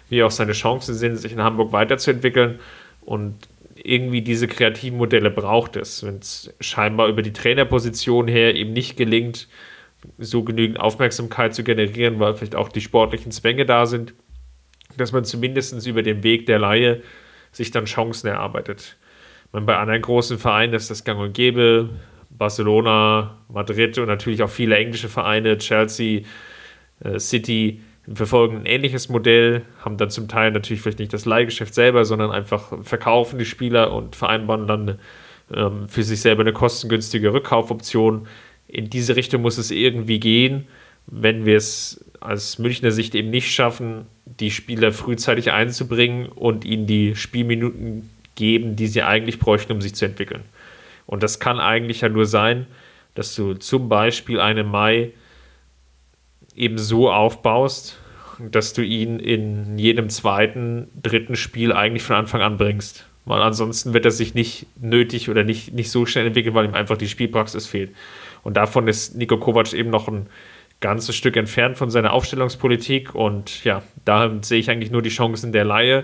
wie auch seine Chancen sind, sich in Hamburg weiterzuentwickeln. Und irgendwie diese kreativen Modelle braucht es, wenn es scheinbar über die Trainerposition her eben nicht gelingt, so genügend Aufmerksamkeit zu generieren, weil vielleicht auch die sportlichen Zwänge da sind, dass man zumindest über den Weg der Laie sich dann Chancen erarbeitet. Man bei anderen großen Vereinen ist das gang und gäbe, Barcelona, Madrid und natürlich auch viele englische Vereine, Chelsea, äh, City, verfolgen ein ähnliches Modell, haben dann zum Teil natürlich vielleicht nicht das Leihgeschäft selber, sondern einfach verkaufen die Spieler und vereinbaren dann ähm, für sich selber eine kostengünstige Rückkaufoption. In diese Richtung muss es irgendwie gehen, wenn wir es aus Münchner Sicht eben nicht schaffen, die Spieler frühzeitig einzubringen und ihnen die Spielminuten geben, die sie eigentlich bräuchten, um sich zu entwickeln. Und das kann eigentlich ja nur sein, dass du zum Beispiel einen Mai eben so aufbaust, dass du ihn in jedem zweiten, dritten Spiel eigentlich von Anfang an bringst. Weil ansonsten wird er sich nicht nötig oder nicht, nicht so schnell entwickeln, weil ihm einfach die Spielpraxis fehlt. Und davon ist Nico Kovac eben noch ein ganzes Stück entfernt von seiner Aufstellungspolitik. Und ja, da sehe ich eigentlich nur die Chancen der Laie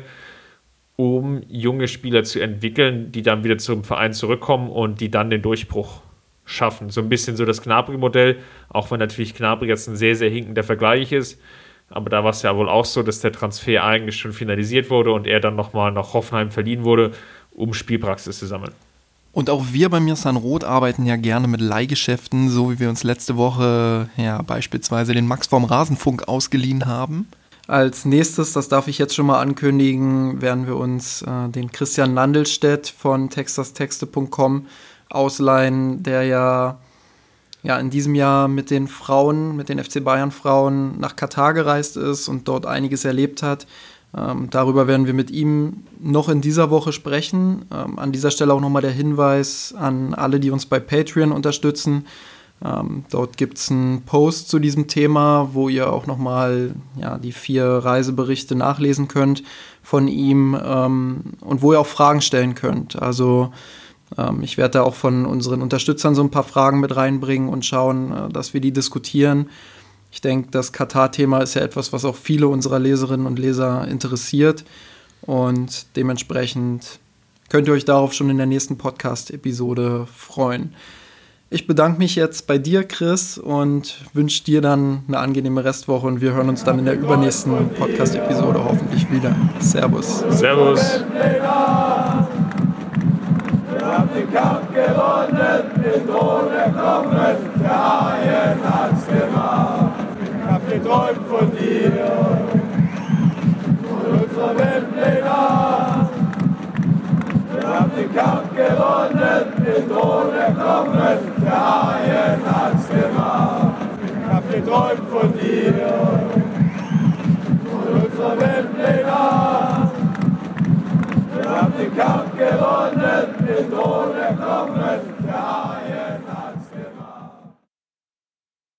um junge Spieler zu entwickeln, die dann wieder zum Verein zurückkommen und die dann den Durchbruch schaffen. So ein bisschen so das Knabri-Modell, auch wenn natürlich Knabri jetzt ein sehr, sehr hinkender Vergleich ist. Aber da war es ja wohl auch so, dass der Transfer eigentlich schon finalisiert wurde und er dann nochmal nach Hoffenheim verliehen wurde, um Spielpraxis zu sammeln. Und auch wir bei mir San Roth arbeiten ja gerne mit Leihgeschäften, so wie wir uns letzte Woche ja beispielsweise den Max vom Rasenfunk ausgeliehen haben. Als nächstes, das darf ich jetzt schon mal ankündigen, werden wir uns äh, den Christian Landelstedt von textastexte.com ausleihen, der ja, ja in diesem Jahr mit den Frauen, mit den FC Bayern Frauen nach Katar gereist ist und dort einiges erlebt hat. Ähm, darüber werden wir mit ihm noch in dieser Woche sprechen. Ähm, an dieser Stelle auch nochmal der Hinweis an alle, die uns bei Patreon unterstützen. Ähm, dort gibt es einen Post zu diesem Thema, wo ihr auch nochmal ja, die vier Reiseberichte nachlesen könnt von ihm ähm, und wo ihr auch Fragen stellen könnt. Also ähm, ich werde da auch von unseren Unterstützern so ein paar Fragen mit reinbringen und schauen, äh, dass wir die diskutieren. Ich denke, das Katar-Thema ist ja etwas, was auch viele unserer Leserinnen und Leser interessiert und dementsprechend könnt ihr euch darauf schon in der nächsten Podcast-Episode freuen. Ich bedanke mich jetzt bei dir, Chris, und wünsche dir dann eine angenehme Restwoche und wir hören uns dann in der übernächsten Podcast-Episode hoffentlich wieder. Servus. Servus. Wir haben den Kampf gewonnen, den Thron erklommen, der Haien hat's gemacht. Ich hab geträumt von dir, von unserer Weltpläne. haben den Kampf gewonnen, den Thron erklommen, der Haien hat's gemacht. Ich hab geträumt von dir und unserer Welt den Wir haben den Kampf gewonnen, den Thron erklommen, der Haien